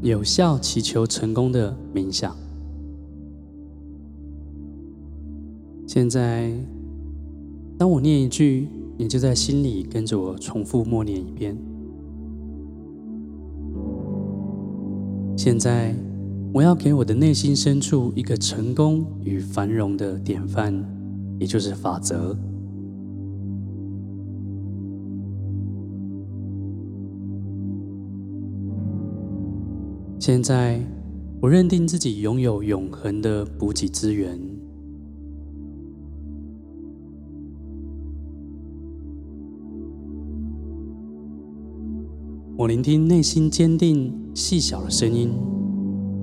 有效祈求成功的冥想。现在，当我念一句，你就在心里跟着我重复默念一遍。现在，我要给我的内心深处一个成功与繁荣的典范，也就是法则。现在，我认定自己拥有永恒的补给资源。我聆听内心坚定、细小的声音，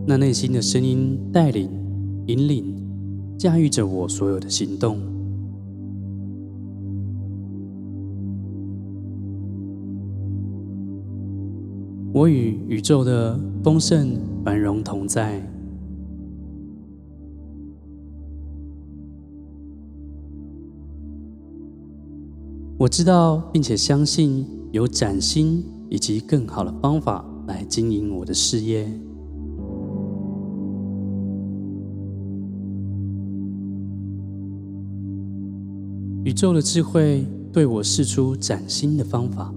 那内心的声音带领、引领、驾驭着我所有的行动。我与宇宙的丰盛繁荣同在。我知道并且相信有崭新以及更好的方法来经营我的事业。宇宙的智慧对我释出崭新的方法。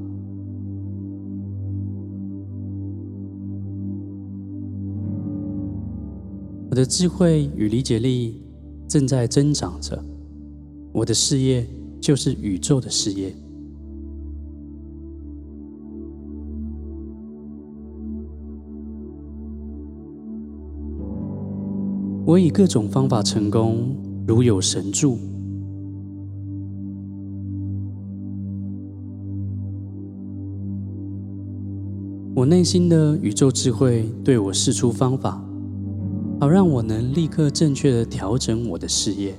的智慧与理解力正在增长着，我的事业就是宇宙的事业。我以各种方法成功，如有神助。我内心的宇宙智慧对我释出方法，好让我能立刻正确的调整我的事业。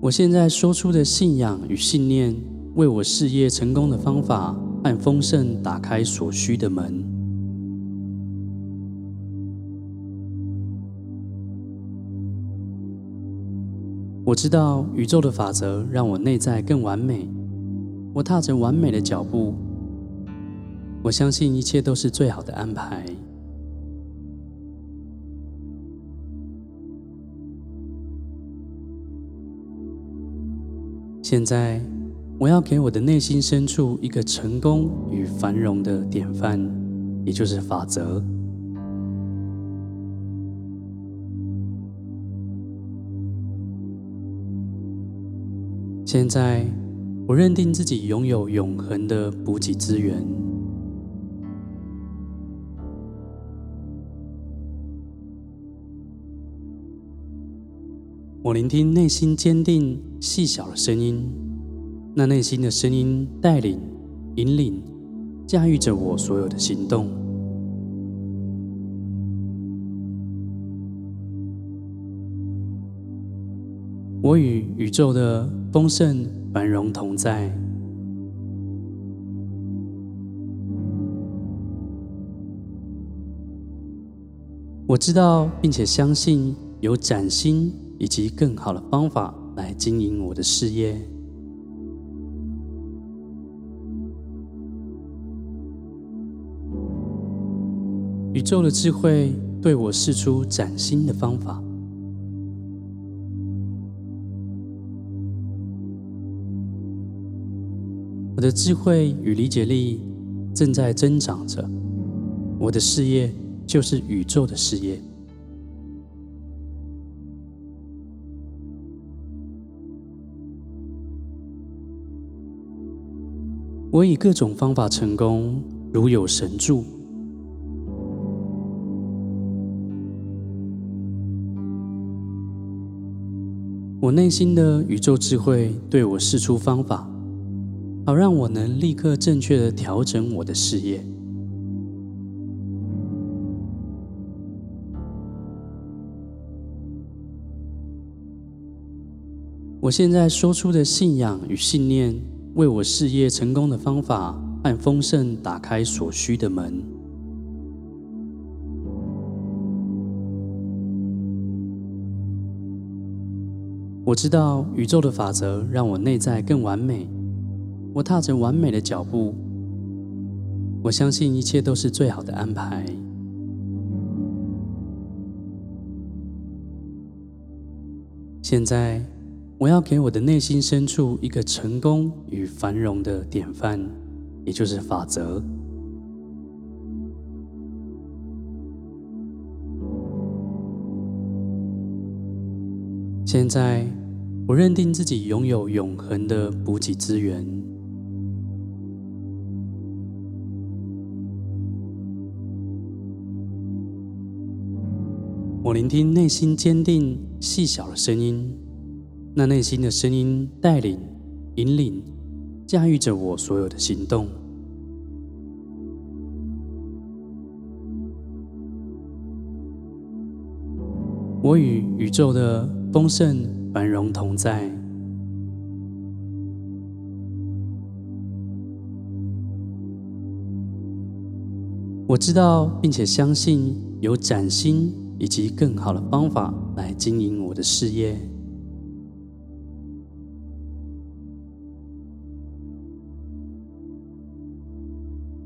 我现在说出的信仰与信念。为我事业成功的方法和丰盛打开所需的门。我知道宇宙的法则让我内在更完美。我踏着完美的脚步。我相信一切都是最好的安排。现在。我要给我的内心深处一个成功与繁荣的典范，也就是法则。现在，我认定自己拥有永恒的补给资源。我聆听内心坚定、细小的声音。那内心的声音带领、引领、驾驭着我所有的行动。我与宇宙的丰盛繁荣同在。我知道并且相信有崭新以及更好的方法来经营我的事业。宇宙的智慧对我试出崭新的方法。我的智慧与理解力正在增长着，我的事业就是宇宙的事业。我以各种方法成功，如有神助。我内心的宇宙智慧对我释出方法，好让我能立刻正确的调整我的事业。我现在说出的信仰与信念，为我事业成功的方法和丰盛打开所需的门。我知道宇宙的法则让我内在更完美。我踏着完美的脚步。我相信一切都是最好的安排。现在，我要给我的内心深处一个成功与繁荣的典范，也就是法则。现在，我认定自己拥有永恒的补给资源。我聆听内心坚定、细小的声音，那内心的声音带领、引领、驾驭着我所有的行动。我与宇宙的丰盛繁荣同在。我知道并且相信有崭新以及更好的方法来经营我的事业。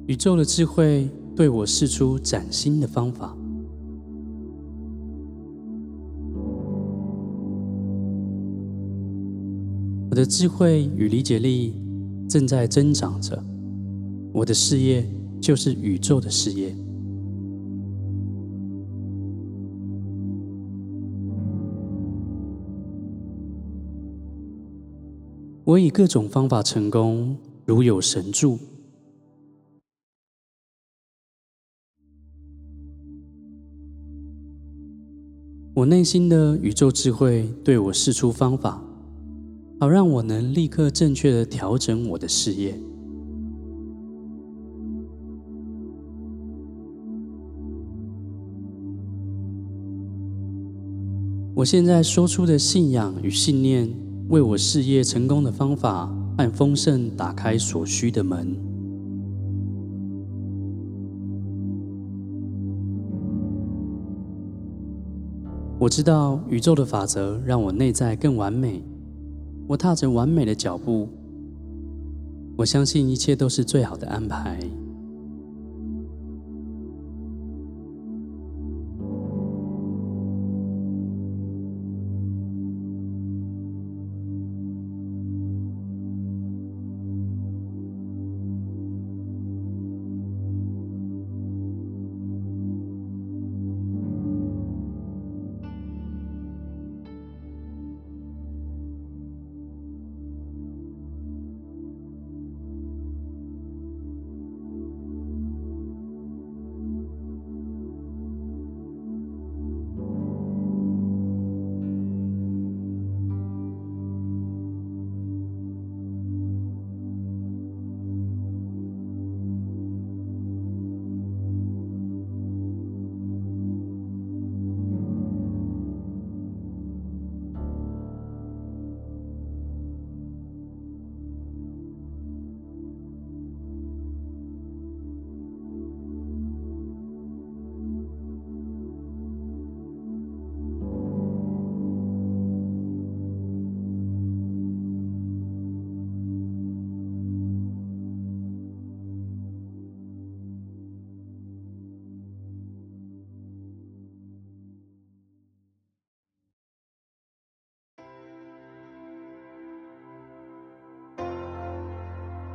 宇宙的智慧对我试出崭新的方法。我的智慧与理解力正在增长着，我的事业就是宇宙的事业。我以各种方法成功，如有神助。我内心的宇宙智慧对我释出方法，好让我能立刻正确的调整我的事业。我现在说出的信仰与信念。为我事业成功的方法和丰盛打开所需的门。我知道宇宙的法则让我内在更完美。我踏着完美的脚步。我相信一切都是最好的安排。